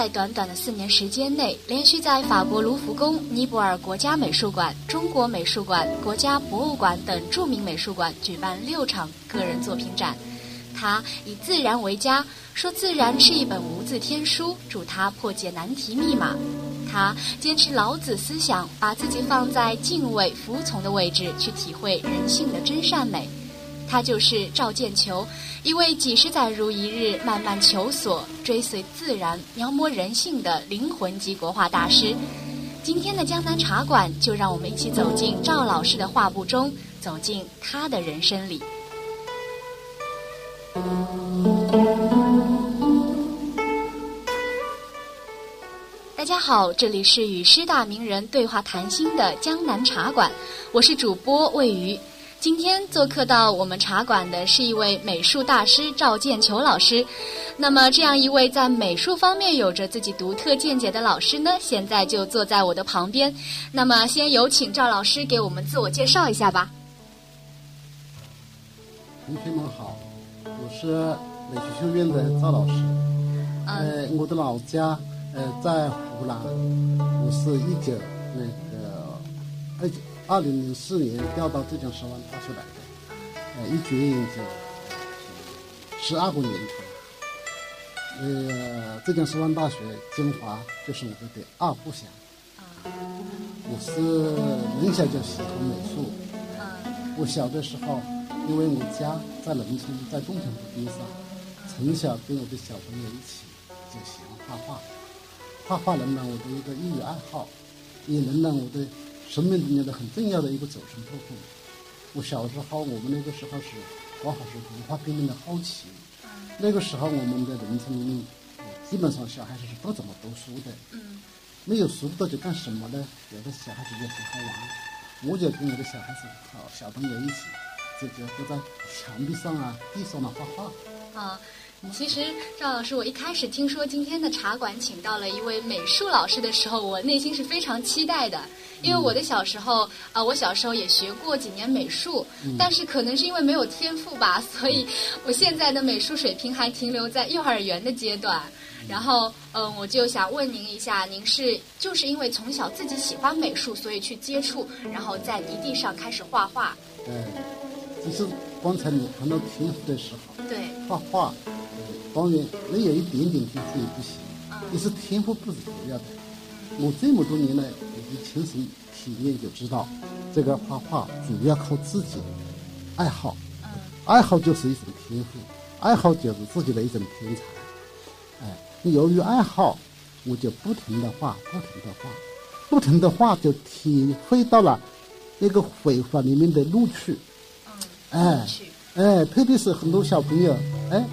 在短短的四年时间内，连续在法国卢浮宫、尼泊尔国家美术馆、中国美术馆、国家博物馆等著名美术馆举办六场个人作品展。他以自然为家，说自然是一本无字天书，助他破解难题密码。他坚持老子思想，把自己放在敬畏、服从的位置，去体会人性的真善美。他就是赵建球，一位几十载如一日、慢慢求索、追随自然、描摹人性的灵魂级国画大师。今天的江南茶馆，就让我们一起走进赵老师的画布中，走进他的人生里。大家好，这里是与师大名人对话谈心的江南茶馆，我是主播魏瑜。今天做客到我们茶馆的是一位美术大师赵建球老师。那么，这样一位在美术方面有着自己独特见解的老师呢，现在就坐在我的旁边。那么，先有请赵老师给我们自我介绍一下吧。同学们好，我是美术学院的赵老师。呃，我的老家呃在湖南，我是一九那个二九。二零零四年调到浙江师范大学来的，呃，一转眼就十二个年头了。呃，浙江师范大学金华就是我的二故乡。我是从小就喜欢美术。我小的时候，因为我家在农村，在工程部边上，从小跟我的小朋友一起就喜欢画画。画画能让我的一个业余爱好，也能让我的。生命中间的很重要的一个组成部分。我小时候，我们那个时候是刚好是文化革命的后期，那个时候我们的农村里面，基本上小孩子是不怎么读书的。嗯。没有书读就干什么呢？有的小孩子就喜欢玩，我就跟我的小孩子、好小朋友一起，就就就在墙壁上啊、地上啊画画。啊。其实赵老师，我一开始听说今天的茶馆请到了一位美术老师的时候，我内心是非常期待的，因为我的小时候啊，我小时候也学过几年美术，但是可能是因为没有天赋吧，所以我现在的美术水平还停留在幼儿园的阶段。然后，嗯，我就想问您一下，您是就是因为从小自己喜欢美术，所以去接触，然后在泥地上开始画画？对，就是刚才你谈到天赋的时候，对，画画。当然，没有一点点天赋也不行。也是天赋不是主要的。我这么多年来，我的亲身体验就知道，这个画画主要靠自己爱好。爱好就是一种天赋，爱好就是自己的一种天才。哎，由于爱好，我就不停的画，不停的画，不停的画，就体会到了那个绘画里面的乐趣。哎，哎，特别是很多小朋友，哎。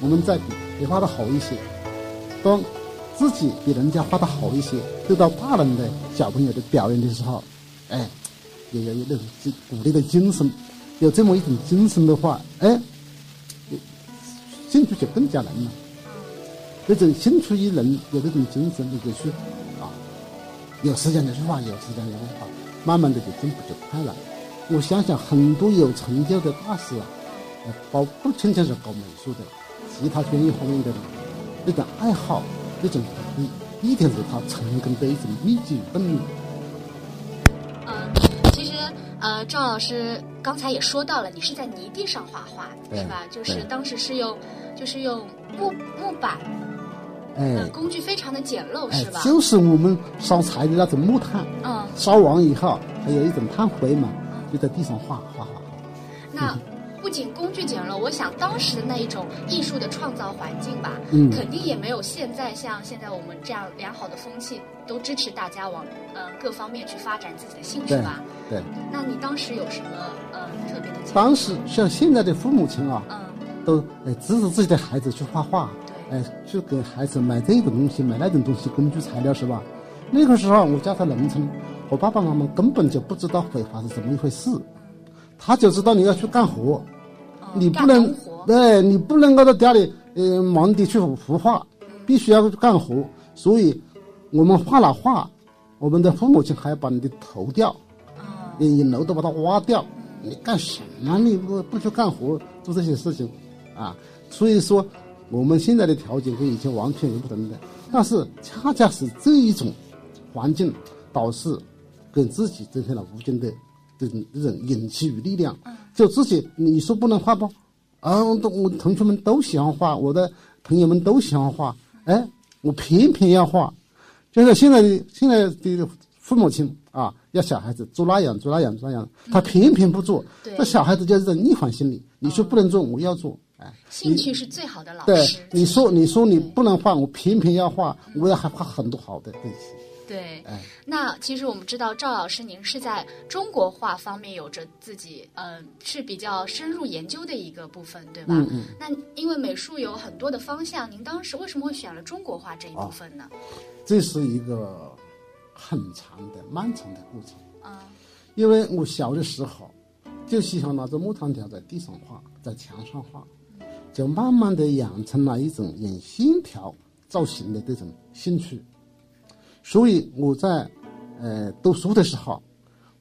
我们再比比画的好一些，当自己比人家画的好一些，得到大人的小朋友的表扬的时候，哎，也有那种精鼓励的精神，有这么一种精神的话，哎，兴趣就更加浓了。这种兴趣一浓，有这种精神，你就去啊，有时间就去画，有时间就去画，慢慢的就进步就快了。我想想，很多有成就的大师啊，包不仅仅是搞美术的。其他专业方面的那种爱好，那种鼓励，一定是他成功的一种秘籍与动力。嗯，其实呃，赵老师刚才也说到了，你是在泥地上画画，是吧？就是当时是用，就是用木木板，哎，工具非常的简陋，是吧？就是我们烧柴的那种木炭，嗯，烧完以后还有一种炭灰嘛，就在地上画画画。那。不仅工具简陋，我想当时的那一种艺术的创造环境吧，嗯，肯定也没有现在像现在我们这样良好的风气，都支持大家往呃各方面去发展自己的兴趣吧。对。那你当时有什么呃特别的？当时像现在的父母亲啊，嗯，都呃支持自己的孩子去画画，对，哎去给孩子买这个东西买那种东西工具材料是吧？那个时候我家在农村，我爸爸妈妈根本就不知道绘画是怎么一回事。他就知道你要去干活，你不能，对你不能够在家里呃忙的去胡画，必须要干活。所以，我们画了画，我们的父母亲还要把你的头掉，连影楼都把它挖掉。你干什么？你不不去干活做这些事情，啊？所以说，我们现在的条件跟以前完全有不同的。但是，恰恰是这一种环境，导致给自己增添了无尽的。这种这种勇气与力量，就自己你说不能画不？啊，我同学们都喜欢画，我的朋友们都喜欢画，哎，我偏偏要画。就是现在的现在的父母亲啊，要小孩子做那样做那样做那样，他偏偏不做。那小孩子就是这逆反心理。你说不能做，我要做。哎，兴趣是最好的老师。对，你说你说你不能画，我偏偏要画，我也还画很多好的东西。对，那其实我们知道赵老师您是在中国画方面有着自己嗯是比较深入研究的一个部分，对吧？嗯嗯。那因为美术有很多的方向，您当时为什么会选了中国画这一部分呢？这是一个很长的、漫长的过程啊。因为我小的时候就喜欢拿着木炭条在地上画，在墙上画，就慢慢的养成了一种用线条造型的这种兴趣。所以我在，呃，读书的时候，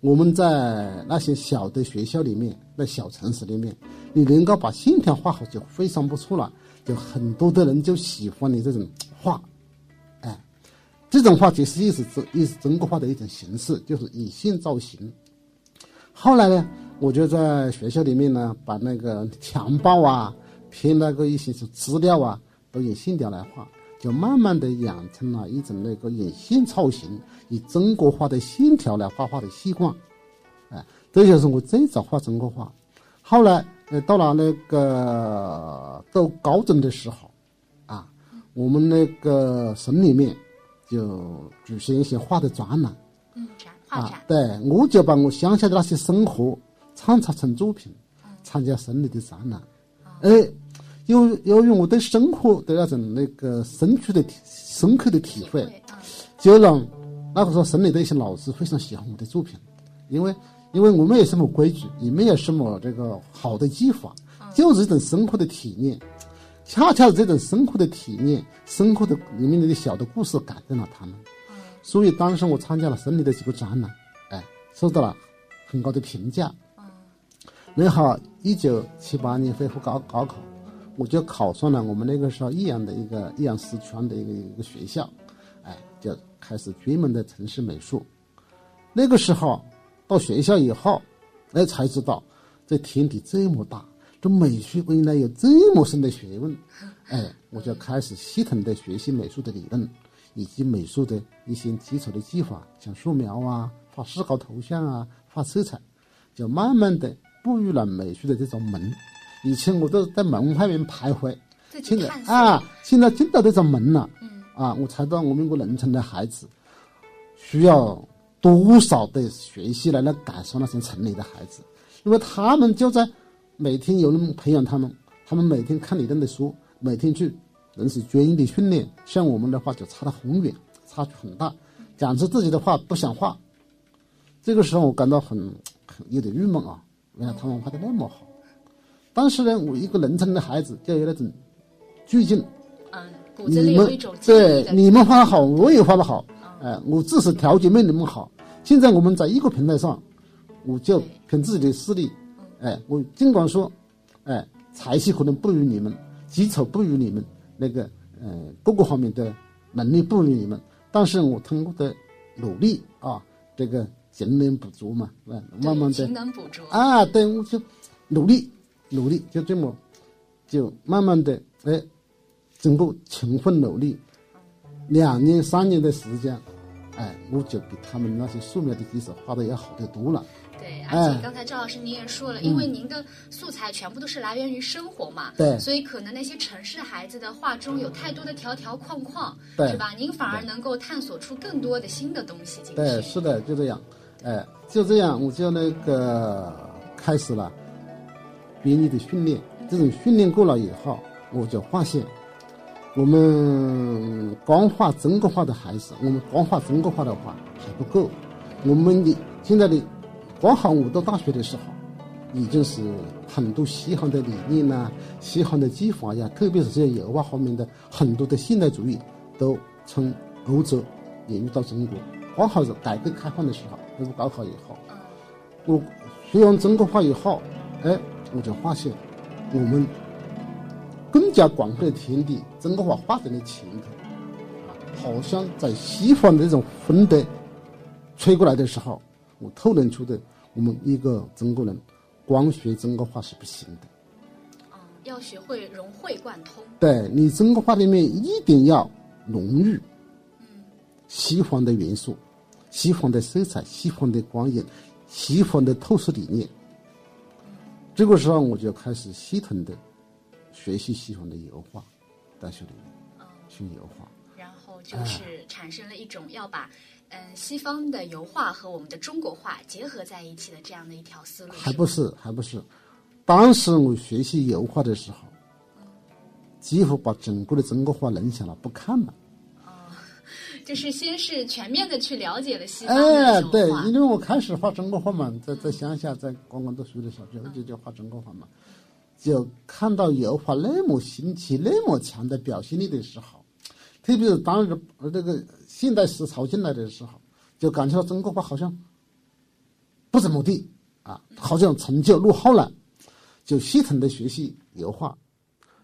我们在那些小的学校里面，在小城市里面，你能够把线条画好就非常不错了。就很多的人就喜欢你这种画，哎，这种画其实也是中也是中国画的一种形式，就是以线造型。后来呢，我就在学校里面呢，把那个墙报啊，偏那个一些资料啊，都用线条来画。就慢慢的养成了一种那个以线造型、以中国画的线条来画画的习惯，哎，这就是我最早画中国画。后来，呃，到了那个到高中的时候，啊，我们那个省里面就举行一些画的展览，嗯，展画展，对，我就把我乡下的那些生活创作成作品，参加省里的展览，哎。由由于我对生活的那种那个深刻的深刻的体会，就让那个时候省里的一些老师非常喜欢我的作品，因为因为我没有什么规矩，也没有什么这个好的技法，就是一种生活的体验，恰恰是这种生活的体验，生活的里面的小的故事感动了他们，所以当时我参加了省里的几个展览，哎，受到了很高的评价。然后一九七八年恢复高高考。我就考上了我们那个时候益阳的一个益阳师圈的一个一个学校，哎，就开始专门的从事美术。那个时候到学校以后，哎，才知道这天地这么大，这美术原来有这么深的学问。哎，我就开始系统的学习美术的理论，以及美术的一些基础的技法，像素描啊、画视觉头像啊、画色彩，就慢慢的步入了美术的这种门。以前我都在门外面徘徊，现在啊，现在进到这种门了，啊，我才知道我们一个农村的孩子。需要多少的学习来来感受那些城里的孩子，因为他们就在每天有人培养他们，他们每天看理论的书，每天去认识专业的训练，像我们的话就差得很远，差距很大，讲出自己的话不想画，这个时候我感到很很有点郁闷啊，原来他们画的那么好。当时呢，我一个农村的孩子就有那种倔劲，嗯，骨子里有一种对你们画的。好，我也画的好，哎，我只是条件没你们好。现在我们在一个平台上，我就凭自己的实力，哎，我尽管说，哎，才气可能不如你们，基础不如你们，那个呃各个方面的能力不如你们，但是我通过的努力啊，这个勤能补拙嘛，慢慢的勤能补拙。啊，对，我就努力努力，就这么就慢慢的哎，经过勤奋努力，两年三年的时间，哎，我就比他们那些素描的技术画的要好得多了。对，而且刚才赵老师您也说了，因为您的素材全部都是来源于生活嘛，对，所以可能那些城市孩子的画中有太多的条条框框，对，是吧？您反而能够探索出更多的新的东西进去。对，是的，就这样，哎，就这样，我就那个开始了编译的训练。这种训练过了以后，我就发现，我们光画中国画的孩子，我们光画中国画的话还不够，我们的现在的。刚好我到大学的时候，已经是很多西方的理念呐，西方的技法呀，特别是这些油画方面的很多的现代主义，都从欧洲引入到中国。刚好是改革开放的时候，那个高考以后，我学完中国画以后，哎，我就发现我们更加广阔的天地，中国画发展的前途，啊好像在西方的这种风的吹过来的时候。我透露出的，我们一个中国人，光学中国画是不行的。要学会融会贯通。对你中国画里面一定要融入，嗯，西方的元素，西方的色彩，西方的光影，西方的透视理念。这个时候我就开始系统的学习西方的油画，大学里面去油画。然后就是产生了一种要把。嗯，西方的油画和我们的中国画结合在一起的这样的一条思路，还不是，还不是。当时我学习油画的时候，几乎把整个的中国画扔下了，不看了。哦，就是先是全面的去了解了西方哎，对，因为我开始画中国画嘛，在在乡下，在刚刚读书的时候，就就就画中国画嘛，就看到油画那么新奇、那么强的表现力的时候，特别是当时这个。现代思潮进来的时候，就感觉到中国画好像不怎么地啊，好像成就落后了。就系统的学习油画，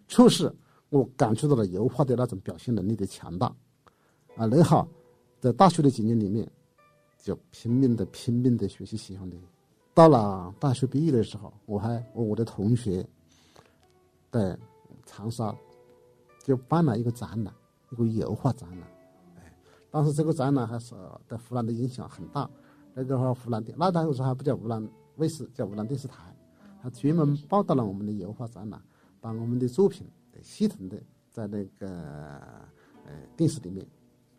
确实我感受到了油画的那种表现能力的强大啊。那好，在大学的几年里面，就拼命的拼命的学习西方的。到了大学毕业的时候，我还我我的同学在长沙就办了一个展览，一个油画展览。哎当时这个展览还是对湖南的影响很大。那个话，湖南电那当时还不叫湖南卫视，叫湖南电视台，他专门报道了我们的油画展览，把我们的作品系统的在那个呃电视里面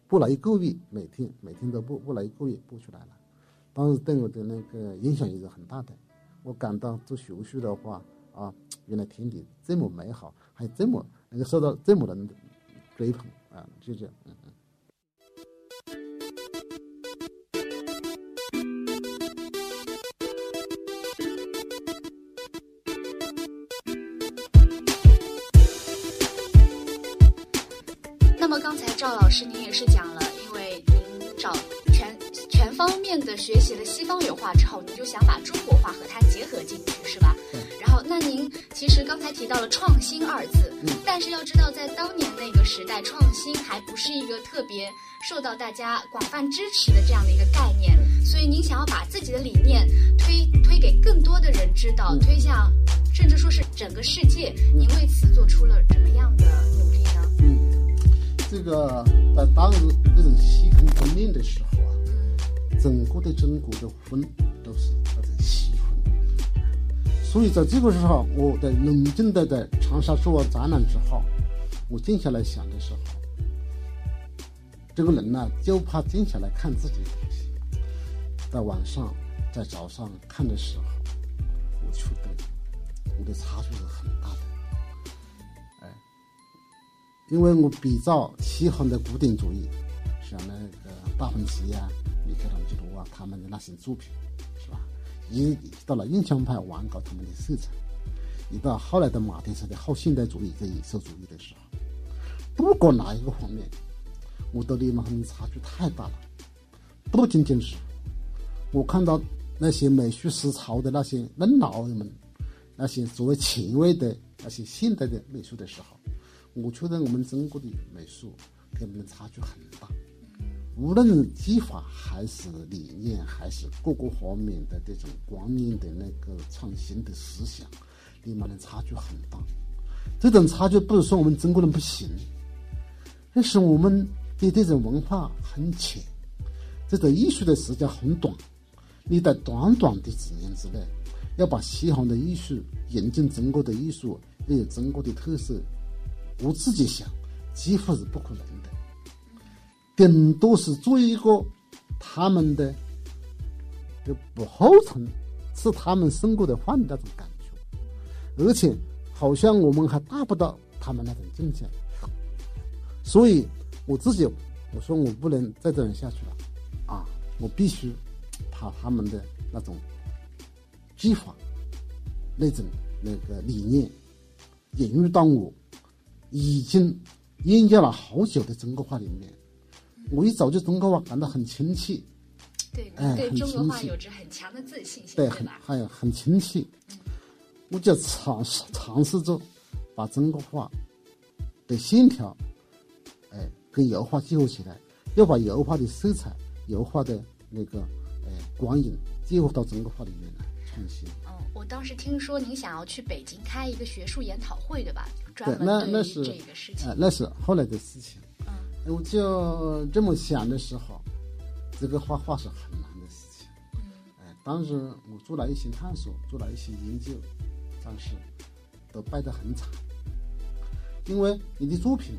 播了一个月，每天每天都播，播了一个月播出来了。当时对我的那个影响也是很大的。我感到做学术的话啊，原来天地这么美好，还这么能够受到这么多人的追捧啊，就这样。赵老师，您也是讲了，因为您找全全方面的学习了西方油画之后，您就想把中国画和它结合进去，是吧？然后，那您其实刚才提到了“创新”二字，但是要知道，在当年那个时代，创新还不是一个特别受到大家广泛支持的这样的一个概念，所以您想要把自己的理念推推给更多的人知道，推向甚至说是整个世界，您为此做出了怎么样的。这个在当时这种西风分裂的时候啊，整个的中国的风都是那种西风，所以在这个时候，我在冷静的在长沙做完展览之后，我静下来想的时候，这个人呢就怕静下来看自己的东西，在晚上在早上看的时候，我觉得我的差距是很大的。因为我比较喜欢的古典主义，像那个达芬奇啊、米开朗基罗啊，他们的那些作品，是吧？一到了印象派，玩搞他们的色彩；一到后来的马丁式的后现代主义、跟野兽主义的时候，不管哪一个方面，我都离他们差距太大了。不仅仅是我看到那些美术思潮的那些嫩老人们，那些所谓前卫的那些现代的美术的时候。我觉得我们中国的美术跟我们差距很大，无论技法还是理念，还是各个方面的这种观念的那个创新的思想，你们的差距很大。这种差距不是说我们中国人不行，而是我们的这种文化很浅，这种艺术的时间很短。你在短短的几年之内，要把西方的艺术引进中国的艺术，要有中国的特色，我自己想，几乎是不可能的。顶多是做一个他们的的不后尘，吃他们生过的饭的那种感觉，而且好像我们还达不到他们那种境界，所以我自己我说我不能再这样下去了，啊，我必须把他们的那种技法、那种那个理念引入到我已经酝酿了好久的中国话里面。我一早就中国话感到很亲切，对，对中国话有着很强的自信心，对，很还有很亲切。我就尝试尝试着把中国画的线条，哎，跟油画结合起来，要把油画的色彩、油画的那个哎光影结合到中国话里面来创新。哦，我当时听说您想要去北京开一个学术研讨会，对吧？对，那那是这个事情，那是后来的事情。嗯我就这么想的时候，这个画画是很难的事情。哎，当时我做了一些探索，做了一些研究，但是都败得很惨。因为你的作品，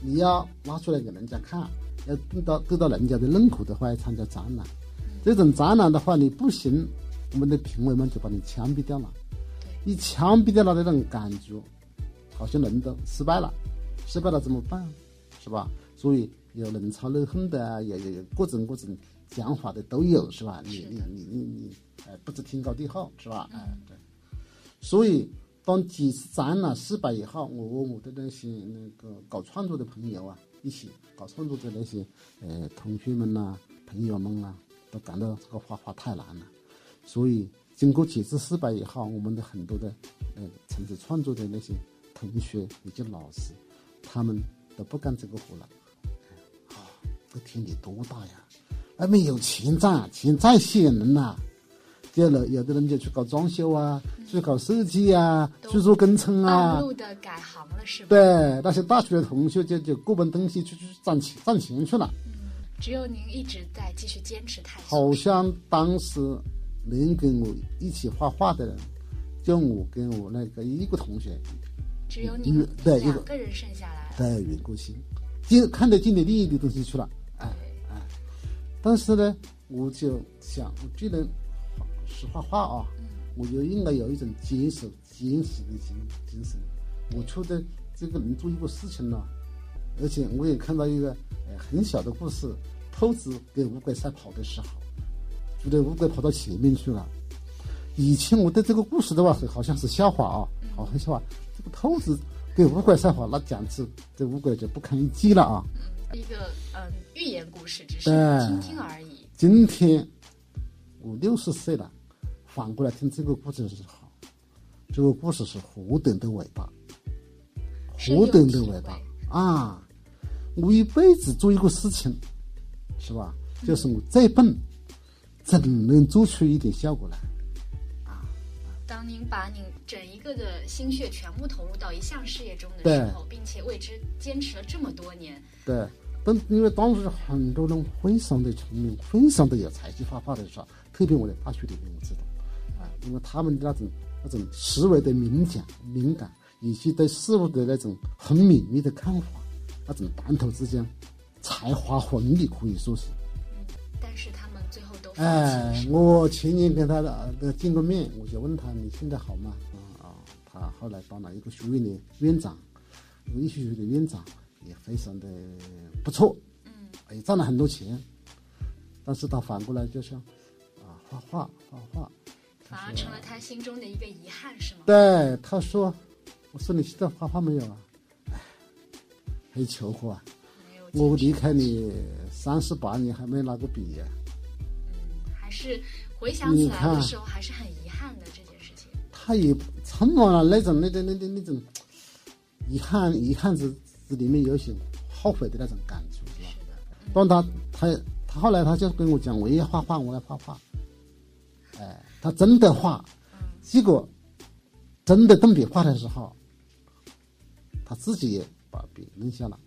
你要拿出来给人家看，要得到得到人家的认可的话，要参加展览。这种展览的话，你不行，我们的评委们就把你枪毙掉了。你枪毙掉了那种感觉，好像人都失败了，失败了怎么办？是吧？所以有冷嘲热讽的啊，有有有各种各种讲法的都有，是吧？你你你你你，哎，不知天高地厚，是吧？哎，对。所以当几次展览失败以后，我和我的那些那个搞创作的朋友啊，一起搞创作的那些呃同学们呐、朋友们啊，都感到这个画画太难了。所以经过几次失败以后，我们的很多的呃城市创作的那些同学以及老师，他们。都不干这个活了，啊，这天地多大呀！外面有钱赚，钱再吸引人呐。有了，有的人就去搞装修啊，去搞设计啊，去做工程啊。路的改行了是吧？对，那些大学的同学就就各奔东西去去赚钱赚钱去了。嗯，只有您一直在继续坚持探索。好像当时能跟我一起画画的人，就我跟我那个一个同学。只有你一个人剩下来。对远过心，见看得见的另一个东西去了，哎哎。但是呢，我就想，我既然是画画啊，我就应该有一种坚守、坚持的精精神。我觉得这个能做一个事情呢，而且我也看到一个呃很小的故事：兔子跟乌龟赛跑的时候，觉得乌龟跑到前面去了。以前我对这个故事的话，好像是笑话啊，好像笑话。这个兔子。给乌龟撒谎，那简直这乌龟就不堪一击了啊！一个嗯寓言故事，只是听听而已。今天我六十岁了，反过来听这个故事的时候，这个故事是何等的伟大，何等的伟大啊！我一辈子做一个事情，是吧？就是我再笨，怎能做出一点效果来？啊当您把您整一个的心血全部投入到一项事业中的时候，并且为之坚持了这么多年，对，当因为当时很多人非常的聪明，非常的有才气画画的时候，特别我在大学里面我知道，啊，因为他们的那种那种思维的敏感、敏感，以及对事物的那种很敏锐的看法，那种谈头之间才华横溢，可以说是。哎，我前年跟他的见过面，我就问他你现在好吗？啊啊，他后来当了一个学院的院长，艺术学院的院长，也非常的不错，嗯，也赚了很多钱。但是他反过来就像啊，画画画画，反而成了他心中的一个遗憾，是吗？对，他说，我说你现在画画没有啊？哎，很求乎啊，我离开你三十八年还没拿过笔呀。是回想起来的时候，还是很遗憾的这件事情。他也充满了那种、那种、那种、那种遗憾，遗憾之之里面有些后悔的那种感触，是吧？当他他他后来他就跟我讲，我也画画，我要画画。哎，他真的画，结果真的动笔画的时候，他自己也把笔扔下了。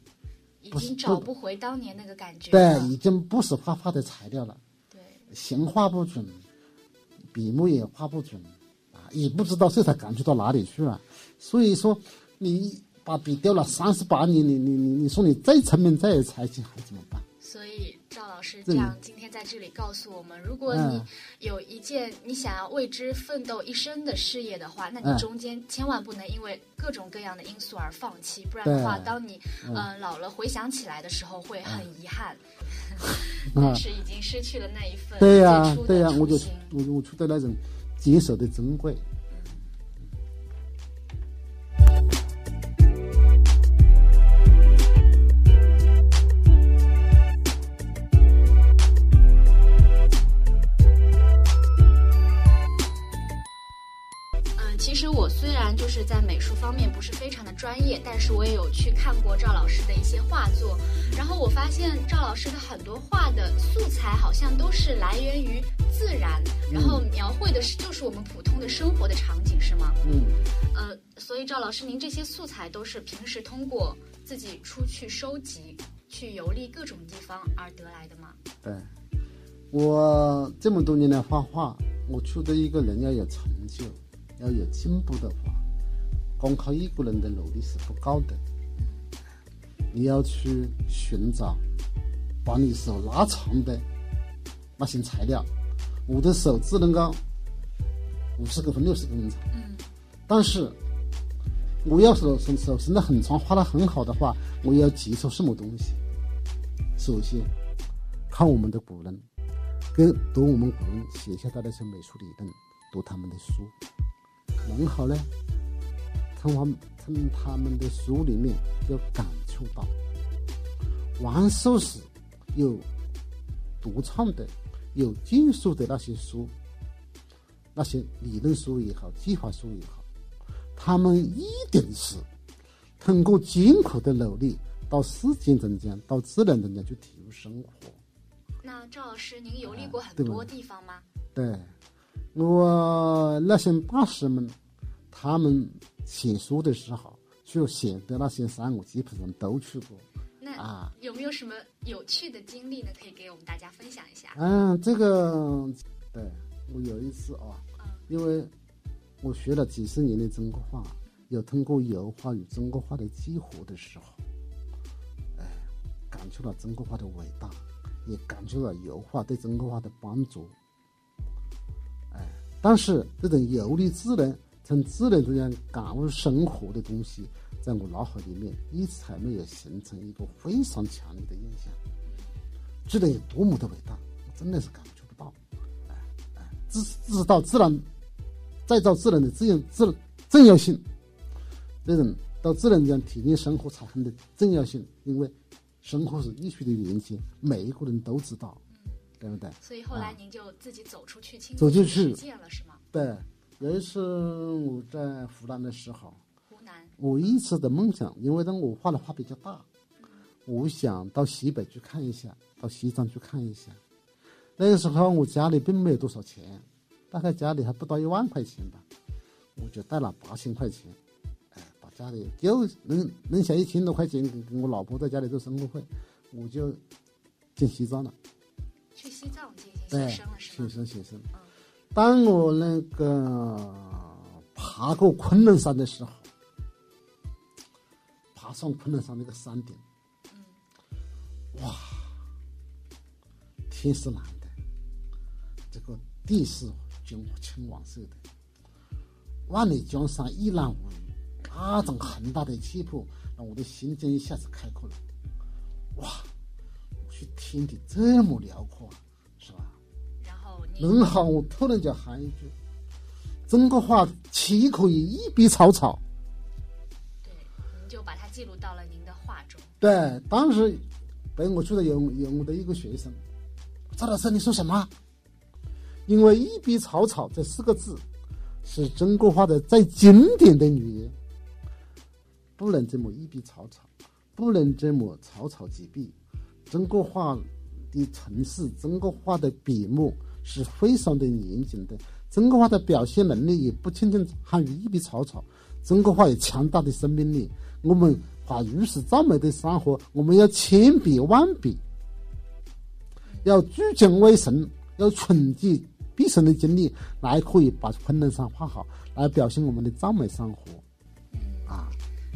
已经找不回当年那个感觉。对，已经不是画画的材料了。对，形画不准，笔墨也画不准，啊，也不知道色彩感觉到哪里去了。所以说，你把笔丢了三十八年，你你你你说你再沉迷再有才情还怎么办？所以赵老师这样今天在这里告诉我们：如果你有一件你想要为之奋斗一生的事业的话，那你中间千万不能因为各种各样的因素而放弃，不然的话，当你嗯。老了回想起来的时候会很遗憾，但是已经失去了那一份对呀对呀，我就我我觉得那种坚守的珍贵。就是在美术方面不是非常的专业，但是我也有去看过赵老师的一些画作，然后我发现赵老师的很多画的素材好像都是来源于自然，然后描绘的是就是我们普通的生活的场景，是吗？嗯。呃，所以赵老师，您这些素材都是平时通过自己出去收集、去游历各种地方而得来的吗？对，我这么多年来画画，我出的一个人要有成就，要有进步的话。光靠一个人的努力是不够的，你要去寻找把你手拉长的那些材料。我的手只能够五十公分、六十公分长，但是我要手手手伸得很长，画得很好的话，我要接受什么东西？首先，看我们的古人，跟读我们古人写下的那些美术理论，读他们的书，然后呢？从他从他们的书里面就感触到，王寿时有独创的、有技术的那些书，那些理论书也好、计划书也好，他们一定是通过艰苦的努力到世间中间、到自然中间去体悟生活。那赵老师，您游历过很多地方吗？对，我那些大师们，他们。写书的时候，就写的那些山，我基本上都去过。那啊，有没有什么有趣的经历呢？可以给我们大家分享一下？嗯，这个，对我有一次啊，因为我学了几十年的中国画，有通过油画与中国画的结合的时候，哎，感触了中国画的伟大，也感触了油画对中国画的帮助。但是这种游历自然。从自然中间感悟生活的东西，在我脑海里面一直还没有形成一个非常强烈的印象。智能有多么的伟大，我真的是感觉不到。哎哎，知知道自然再造自然的这样自重要性，这种到自然中间体验生活产生的重要性，因为生活是艺术的连接，每一个人都知道，对不对？所以后来您就自己走出去，亲自去实践了，是吗？对。有一次我在湖南的时候，湖南，我一直的梦想，因为呢我画的画比较大，我想到西北去看一下，到西藏去看一下。那个时候我家里并没有多少钱，大概家里还不到一万块钱吧，我就带了八千块钱，哎，把家里就能能想一千多块钱给给我老婆在家里做生活费，我就进西藏了。去西藏进行写生了是吗？写生写生。当我那个爬过昆仑山的时候，爬上昆仑山那个山顶，哇，天是蓝的，这个地是金青黄色的，万里江山一览无余，那种宏大的气魄让我的心间一下子开阔了。哇，天地这么辽阔是吧！然后我突然就喊一句：“中国话岂可以一笔草草？”对，您就把它记录到了您的画中。对，当时被我记得有有我的一个学生，赵老师，你说什么？因为“一笔草草”这四个字是中国画的最经典的语言，不能这么一笔草草，不能这么草草几笔，中国画的层次，中国画的笔墨是非常的严谨的。中国画的表现能力也不仅仅限于一笔草草，中国画有强大的生命力。我们画如此赞美的山河，我们要千笔万笔，要聚精会神，要存积毕生的精力，来可以把昆仑山画好，来表现我们的赞美山河。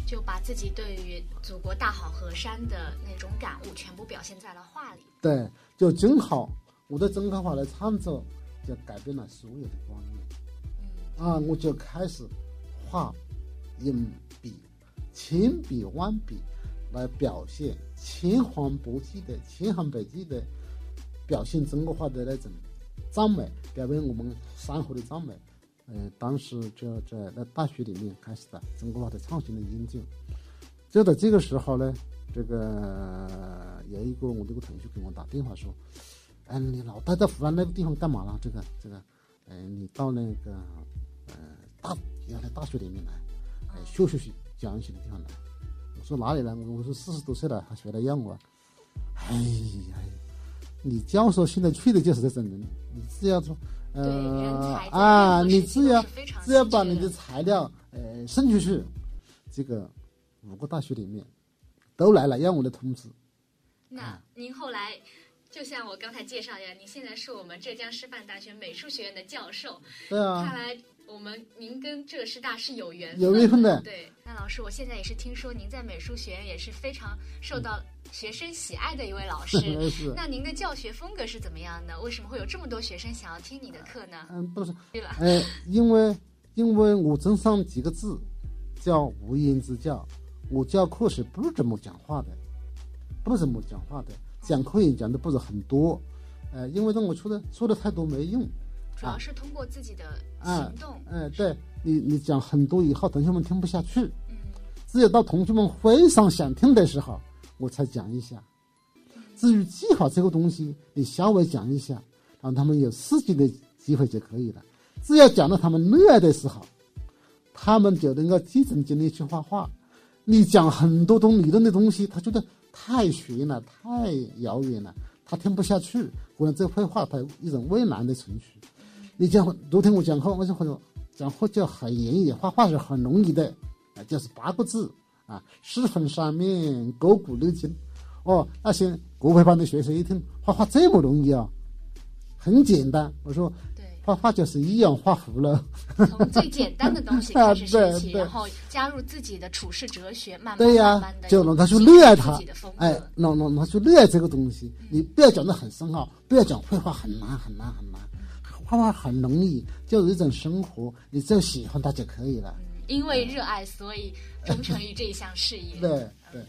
啊，就把自己对于祖国大好河山的那种感悟全部表现在了画里。对，就正好我的中国画的创作。就改变了所有的观念，嗯啊，我就开始画用笔，千笔万笔来表现千方百计的、千方百计的表现中国画的那种赞美，表现我们山河的赞美。嗯，当时就在那大学里面开始了中国化的创新的研究。就在这个时候呢，这个有一个我的一个同学给我打电话说。嗯，你老待在湖南那个地方干嘛了？这个这个，嗯，你到那个呃大原来大学里面来，哎，学学习讲一些的地方来。我说哪里来？我说四十多岁了还学来要我。哎呀，你教授现在去的就是这种人，你只要说呃啊，你只要只要把你的材料呃送出去，这个五个大学里面都来了要我的通知。那您后来？就像我刚才介绍一样，您现在是我们浙江师范大学美术学院的教授。对啊。看来我们您跟浙师大是有缘分。有缘分的。对。那老师，我现在也是听说您在美术学院也是非常受到学生喜爱的一位老师。是。那您的教学风格是怎么样的？为什么会有这么多学生想要听你的课呢？嗯，不是。对了。哎，因为因为我真上几个字，叫无言之教。我教课时不怎么讲话的，不怎么讲话的。讲课也讲的不是很多，呃，因为让我说的说的太多没用，主要是通过自己的行动。哎，对你，你讲很多以后，同学们听不下去。嗯，只有到同学们非常想听的时候，我才讲一下。至于记好这个东西，你稍微讲一下，让他们有刺激的机会就可以了。只要讲到他们热爱的时候，他们就能够集中精力去画画。你讲很多东理论的东西，他觉得。太悬了，太遥远了，他听不下去。可能这绘画他一种畏难的程序。你讲昨天我讲课，我就说讲课就很容易，画画是很容易的，啊，就是八个字啊，四分三面，勾股六筋。哦，那些国培班的学生一听，画画这么容易啊，很简单。我说。画画就是一样画符了，从最简单的东西开始学习，然后加入自己的处世哲学，慢慢慢慢的，就让他去热爱他，哎，让让他去热爱这个东西。你不要讲的很深奥，不要讲绘画很难很难很难，画画很容易，就有一种生活，你只要喜欢它就可以了。因为热爱，所以忠诚于这一项事业。对对。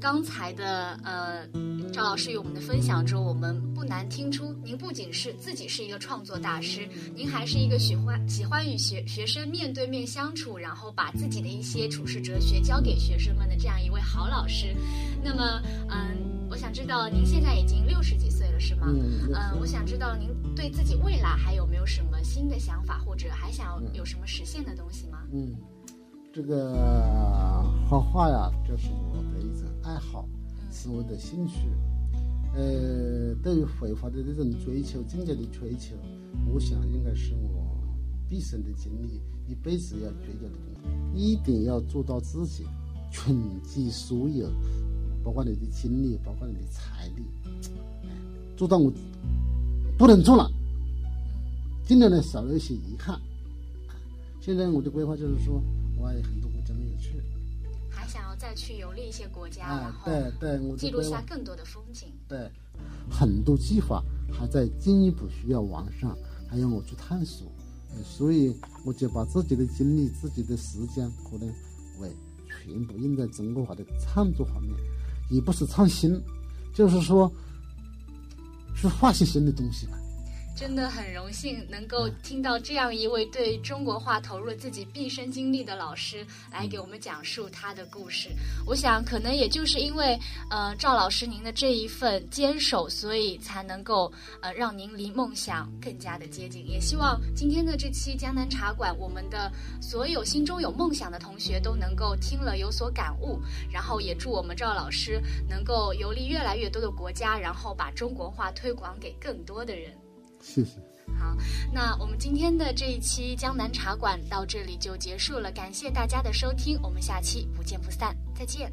刚才的呃，赵老师与我们的分享中，我们不难听出，您不仅是自己是一个创作大师，您还是一个喜欢喜欢与学学生面对面相处，然后把自己的一些处世哲学教给学生们的这样一位好老师。那么，嗯，我想知道您现在已经六十几岁了，是吗？嗯。嗯，我想知道您对自己未来还有没有什么新的想法，或者还想有什么实现的东西吗？嗯，这个画画呀，就是我的一种。爱好是我的兴趣，呃，对于绘画的这种追求、境界的追求，我想应该是我毕生的经历，一辈子要追求的东西。一定要做到自己，穷极所有，包括你的精力，包括你的财力，做到我不能做了，尽量的少一些遗憾。现在我的规划就是说，我还有很多国家没有去。再去游历一些国家，然后对对，我记录下更多的风景。对，很多计划还在进一步需要完善，还要我去探索。所以我就把自己的精力、自己的时间，可能为全部用在中国画的创作方面，也不是创新，就是说去画些新的东西吧。真的很荣幸能够听到这样一位对中国话投入了自己毕生精力的老师来给我们讲述他的故事。我想，可能也就是因为呃赵老师您的这一份坚守，所以才能够呃让您离梦想更加的接近。也希望今天的这期江南茶馆，我们的所有心中有梦想的同学都能够听了有所感悟。然后也祝我们赵老师能够游历越来越多的国家，然后把中国话推广给更多的人。谢谢。好那我们今天的这一期江南茶馆到这里就结束了感谢大家的收听我们下期不见不散再见。